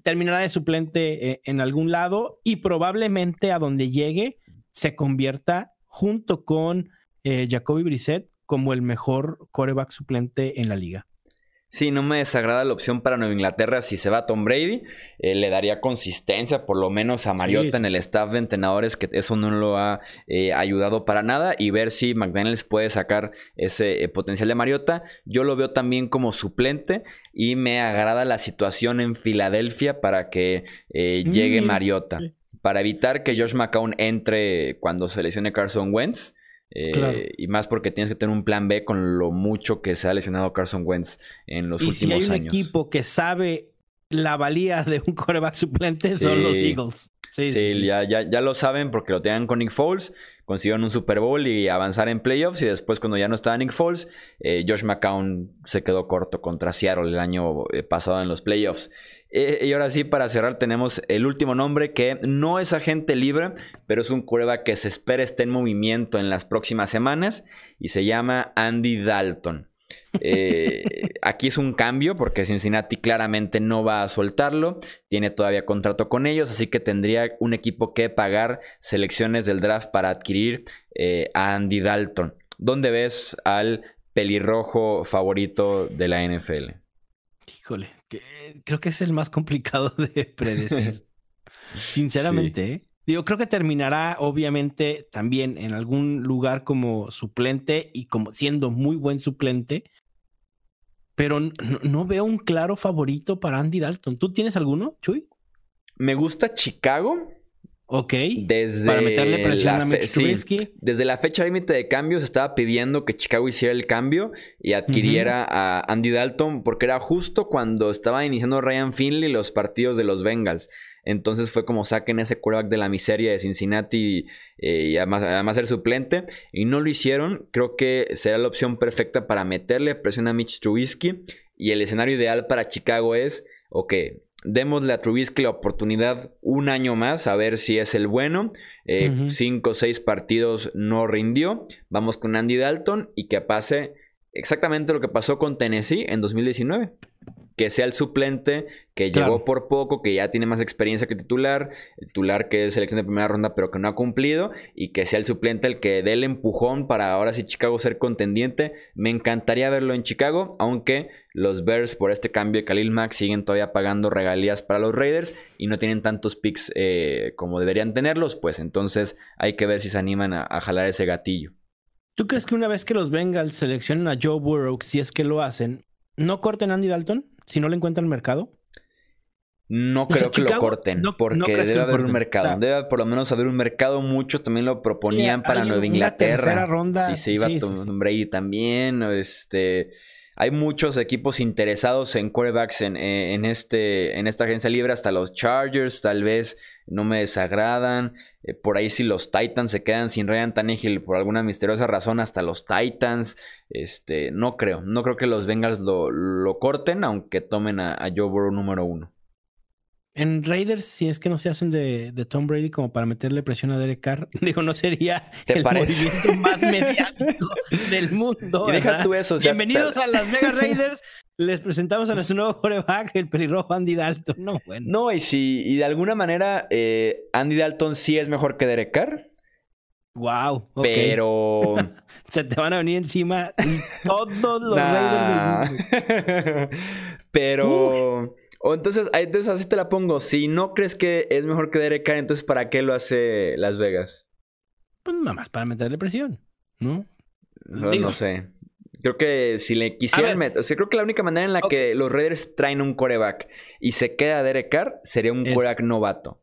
terminará de suplente eh, en algún lado y probablemente a donde llegue se convierta junto con Jacoby Brissett como el mejor coreback suplente en la liga. Sí, no me desagrada la opción para Nueva Inglaterra si se va Tom Brady. Eh, le daría consistencia, por lo menos a Mariota en el staff de entrenadores, que eso no lo ha eh, ayudado para nada. Y ver si McDaniels puede sacar ese eh, potencial de Mariota. Yo lo veo también como suplente y me agrada la situación en Filadelfia para que llegue mm, Mariota. Para evitar que Josh McCown entre cuando seleccione Carson Wentz. Eh, y más porque tienes que tener un plan B con lo mucho que se ha lesionado Carson Wentz en los últimos años. Y si hay un equipo que sabe la valía de un quarterback suplente, son los Eagles. Sí, sí, Ya, ya, ya, lo saben porque lo tenían con Nick Foles, consiguieron un Super Bowl y avanzar en playoffs. Y después, cuando ya no estaba Nick Foles, eh, Josh McCown se quedó corto contra Seattle el año eh, pasado en los playoffs. Eh, y ahora sí, para cerrar, tenemos el último nombre que no es agente libre, pero es un cueva que se espera esté en movimiento en las próximas semanas y se llama Andy Dalton. Eh, <laughs> aquí es un cambio porque Cincinnati claramente no va a soltarlo, tiene todavía contrato con ellos, así que tendría un equipo que pagar selecciones del draft para adquirir eh, a Andy Dalton. ¿Dónde ves al pelirrojo favorito de la NFL? Híjole, creo que es el más complicado <laughs> de predecir. <laughs> Sinceramente, ¿eh? Digo, creo que terminará obviamente también en algún lugar como suplente y como siendo muy buen suplente. Pero no, veo un claro favorito para Andy Dalton. ¿Tú tienes alguno, Chuy? Me gusta Chicago. Ok. Desde para meterle presión a Mitch Desde la fecha límite de cambio se estaba pidiendo que Chicago hiciera el cambio y adquiriera a Andy Dalton porque era justo cuando estaba iniciando Ryan Finley los partidos de los Bengals. Entonces fue como saquen ese quarterback de la miseria de Cincinnati eh, y además, además ser suplente. Y no lo hicieron. Creo que será la opción perfecta para meterle presión a Mitch Trubisky. Y el escenario ideal para Chicago es, ok, démosle a Trubisky la oportunidad un año más a ver si es el bueno. Eh, cinco o seis partidos no rindió. Vamos con Andy Dalton y que pase exactamente lo que pasó con Tennessee en 2019 que sea el suplente, que llegó por poco, que ya tiene más experiencia que titular, el titular que es selección de primera ronda pero que no ha cumplido, y que sea el suplente el que dé el empujón para ahora sí Chicago ser contendiente. Me encantaría verlo en Chicago, aunque los Bears por este cambio de Khalil Mack siguen todavía pagando regalías para los Raiders y no tienen tantos picks eh, como deberían tenerlos, pues entonces hay que ver si se animan a, a jalar ese gatillo. ¿Tú crees que una vez que los Bengals seleccionen a Joe Burrow, si es que lo hacen, no corten a Andy Dalton? si no le encuentran mercado? No creo que lo corten, porque debe haber un mercado. Debe por lo menos haber un mercado. Muchos también lo proponían para Nueva Inglaterra. tercera ronda. Sí, se iba Tom Brady también. Este, hay muchos equipos interesados en quarterbacks en, eh, en, este, en esta agencia libre, hasta los Chargers, tal vez no me desagradan. Eh, por ahí si los Titans se quedan sin Ryan Tannehill por alguna misteriosa razón, hasta los Titans. Este, no creo. No creo que los Bengals lo, corten, aunque tomen a, a, Joe Burrow número uno. En Raiders, si es que no se hacen de, Tom Brady como para meterle presión a Derek Carr, <laughs> digo, no sería el movimiento más <laughs> mediático del mundo. deja tú eso. Bienvenidos a las Vegas Raiders. Les presentamos a nuestro nuevo coreback, el pelirrojo Andy Dalton. No, bueno. No, y si y de alguna manera eh, Andy Dalton sí es mejor que Derek Carr. Wow. Pero. <laughs> Se te van a venir encima todos los Raiders del mundo. Pero. O entonces, entonces así te la pongo. Si no crees que es mejor que Derek Carr, entonces ¿para qué lo hace Las Vegas? Pues nada más para meterle presión, ¿no? No, sé. Creo que si le quisieran meter. O sea, creo que la única manera en la que los Raiders traen un coreback y se queda Derek Carr sería un coreback novato.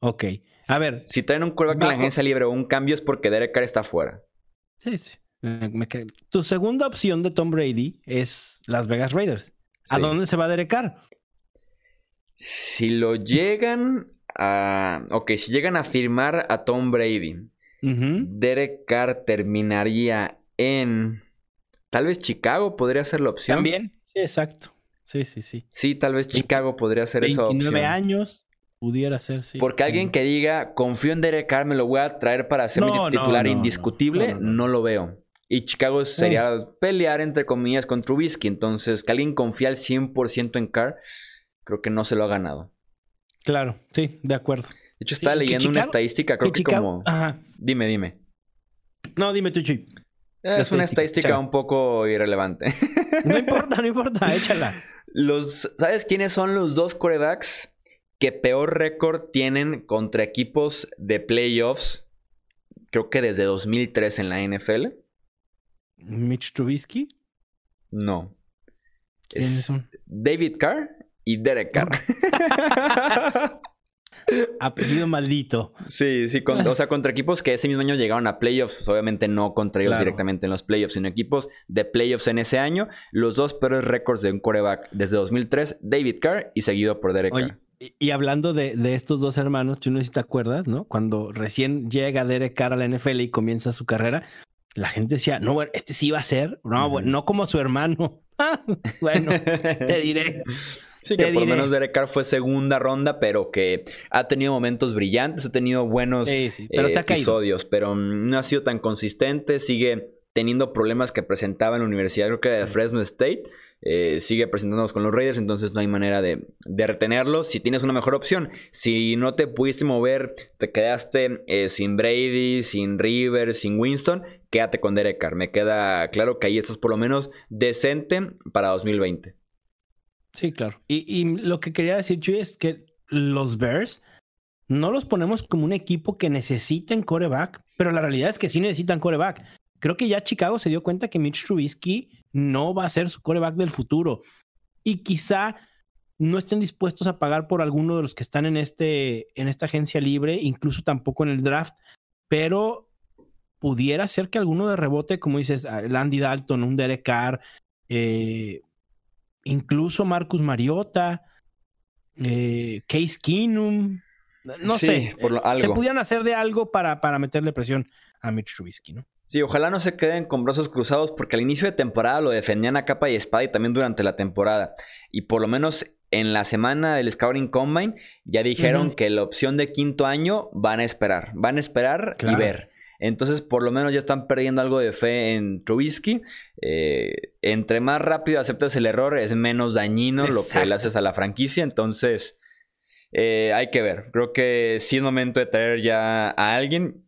Ok. A ver. Si traen un coreback en la agencia libre o un cambio es porque Derek Carr está fuera. Sí, sí. Tu segunda opción de Tom Brady es Las Vegas Raiders. ¿A dónde se va Derek Carr? Si lo llegan a. Ok, si llegan a firmar a Tom Brady, Derek Carr terminaría en. Tal vez Chicago podría ser la opción. También, sí, exacto. Sí, sí, sí. Sí, tal vez Chicago podría ser esa opción. 29 años pudiera ser, sí. Porque alguien que diga, confío en Derek Carr, me lo voy a traer para ser mi titular indiscutible, no, lo veo. Y Chicago sería pelear, entre comillas, con Trubisky. Entonces, que alguien confía al 100% en Carr creo que no se lo ha ganado. Claro, sí, de acuerdo. De hecho, estaba leyendo una estadística, creo que, como... Ajá. Dime, dime. No, dime tú, Chuy. Es una estadística un poco irrelevante. <laughs> No importa, no importa, échala. Los, ¿Sabes quiénes son los dos corebacks que peor récord tienen contra equipos de playoffs? Creo que desde 2003 en la NFL. ¿Mitch Trubisky? No. ¿Quiénes son? David Carr y Derek Carr. <laughs> Apellido maldito. Sí, sí, o sea, contra equipos que ese mismo año llegaron a playoffs, pues, obviamente no contra ellos directamente en los playoffs, sino equipos de playoffs en ese año. Los dos peores récords de un coreback desde 2003, David Carr y seguido por Derek Carr. Y, hablando de, estos dos hermanos, tú no sé si te acuerdas, ¿no? Cuando recién llega Derek Carr a la NFL y comienza su carrera, la gente decía, no, bueno, este sí va a ser, no, bueno, no como su hermano. <laughs> bueno, te diré. <laughs> Sí, que por lo menos Derek Carr fue segunda ronda, pero que ha tenido momentos brillantes, ha tenido buenos pero eh, episodios, pero no ha sido tan consistente, sigue teniendo problemas que presentaba en la universidad, creo que era de Fresno State. Eh, sigue presentándonos con los Raiders, entonces no hay manera de, retenerlos. Si tienes una mejor opción, si no te pudiste mover, te quedaste eh, sin Brady, sin Rivers, sin Winston, quédate con Derek Carr. Me queda claro que ahí estás por lo menos decente para 2020. Sí, claro. Y, lo que quería decir, Chuy, es que los Bears no los ponemos como un equipo que necesiten coreback, pero la realidad es que sí necesitan coreback. Creo que ya Chicago se dio cuenta que Mitch Trubisky no va a ser su coreback del futuro. Y quizá no estén dispuestos a pagar por alguno de los que están en, este, en esta agencia libre, incluso tampoco en el draft, pero pudiera ser que alguno de rebote, como dices, Landy Dalton, un Derek Carr, eh, incluso Marcus Mariota, eh, Case Keenum, no sé, por algo. se pudieran hacer de algo para, para meterle presión a Mitch Trubisky, ¿no? Sí, ojalá no se queden con brazos cruzados porque al inicio de temporada lo defendían a capa y espada y también durante la temporada. Y por lo menos en la semana del Scouting Combine ya dijeron que la opción de quinto año van a esperar. Van a esperar y ver. Entonces, por lo menos ya están perdiendo algo de fe en Trubisky. Eh, entre más rápido aceptas el error, es menos dañino lo que le haces a la franquicia. Entonces, eh, hay que ver. Creo que sí es momento de traer ya a alguien.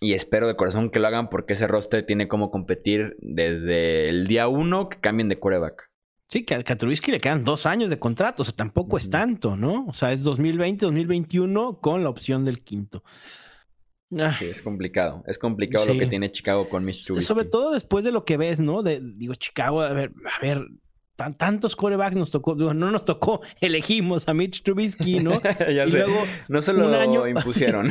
Y espero de corazón que lo hagan porque ese roster tiene como competir desde el día uno que cambien de quarterback. Sí, que a Trubisky le quedan dos años de contrato, o sea, tampoco es tanto, ¿no? O sea, es 2020, 2021 con la opción del quinto. Ah. Sí, es complicado. Es complicado lo que tiene Chicago con Mitch Trubisky. Sobre todo después de lo que ves, ¿no? De, digo, Chicago, a ver, a ver, tantos corebacks nos tocó, no nos tocó, <laughs> elegimos a Mitch Trubisky, ¿no? <laughs> ya y luego no se lo <laughs> impusieron.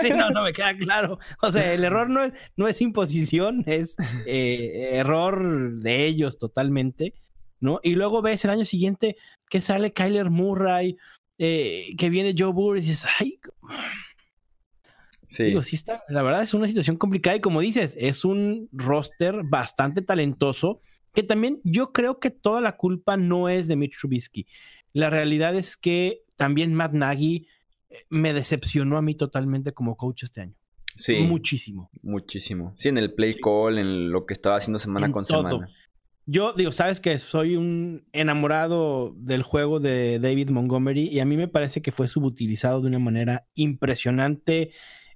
sí, no, no me queda claro. O sea, el error no es, no es imposición, es eh, error de ellos totalmente, ¿no? Y luego ves el año siguiente que sale Kyler Murray, eh, que viene Joe Burr y dices, ay. Sí. Digo, sí está, la verdad es una situación complicada y como dices, es un roster bastante talentoso que también yo creo que toda la culpa no es de Mitch Trubisky. La realidad es que también Matt Nagy eh, me decepcionó a mí totalmente como coach este año. Sí. Muchísimo. Muchísimo. Sí, en el play call, en lo que estaba haciendo semana con semana. Yo digo, sabes que soy un enamorado del juego de David Montgomery y a mí me parece que fue subutilizado de una manera impresionante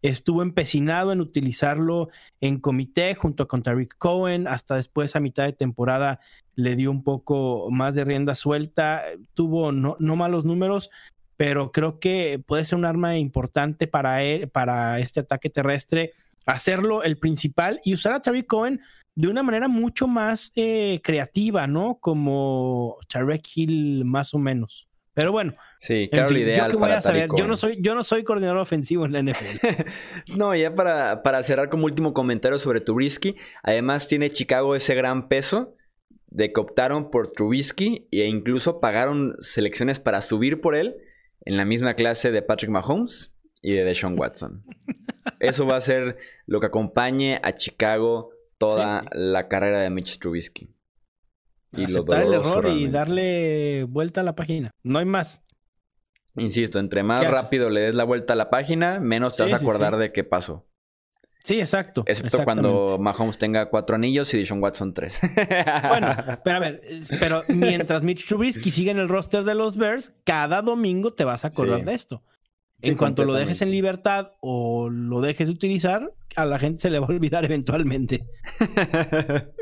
estuvo empecinado en utilizarlo en comité junto con Tariq Cohen, hasta después a mitad de temporada le dio un poco más de rienda suelta, tuvo no, malos números, pero creo que puede ser un arma importante para, él, para este ataque terrestre, hacerlo el principal y usar a Tariq Cohen de una manera mucho más eh, creativa, ¿no? Como Tarek Hill más o menos. Pero bueno, sí, claro, ideal yo voy a saber, yo no soy, yo no soy coordinador ofensivo en la NFL. <laughs> no, ya para, para cerrar como último comentario sobre Trubisky, además tiene Chicago ese gran peso de que optaron por Trubisky e incluso pagaron selecciones para subir por él en la misma clase de Patrick Mahomes y de Deshaun Watson. <laughs> Eso va a ser lo que acompañe a Chicago toda la carrera de Mitch Trubisky. Y aceptar el error y darle vuelta a la página. No hay más. Insisto, entre más rápido le des la vuelta a la página, menos te vas a acordar de qué pasó. Sí, exacto. Excepto cuando Mahomes tenga cuatro anillos y Dishon Watson tres. <laughs> bueno, <laughs> pero a ver, pero mientras Mitch Trubisky sigue en el roster de los Bears, cada domingo te vas a acordar de esto. En cuanto lo dejes en libertad o lo dejes de utilizar, a la gente se le va a olvidar eventualmente. <laughs>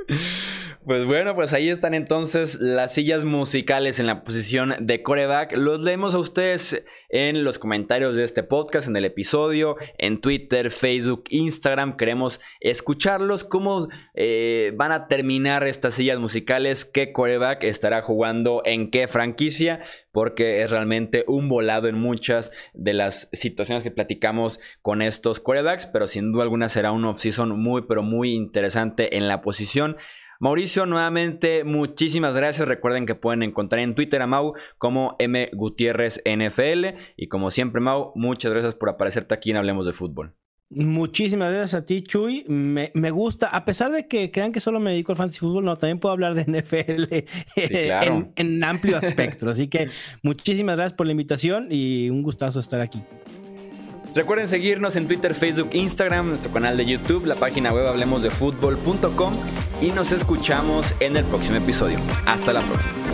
Pues bueno, pues ahí están entonces las sillas musicales en la posición de coreback. Los leemos a ustedes en los comentarios de este podcast, en el episodio, en Twitter, Facebook, Instagram. Queremos escucharlos, cómo eh, van a terminar estas sillas musicales, qué coreback estará jugando en qué franquicia, porque es realmente un volado en muchas de las situaciones que platicamos con estos corebacks, pero sin duda alguna será un off-season muy, pero muy interesante en la posición. Mauricio, nuevamente, muchísimas gracias. Recuerden que pueden encontrar en Twitter a Mau como M Gutiérrez NFL. Y como siempre, Mau, muchas gracias por aparecerte aquí en Hablemos de Fútbol. Muchísimas gracias a ti, Chuy. Me, gusta, a pesar de que crean que solo me dedico al fantasy fútbol, no, también puedo hablar de NFL <laughs> en, en, amplio espectro. Así que muchísimas gracias por la invitación y un gustazo estar aquí. Recuerden seguirnos en Twitter, Facebook, Instagram, nuestro canal de YouTube, la página web hablemosdefutbol.com y nos escuchamos en el próximo episodio. Hasta la próxima.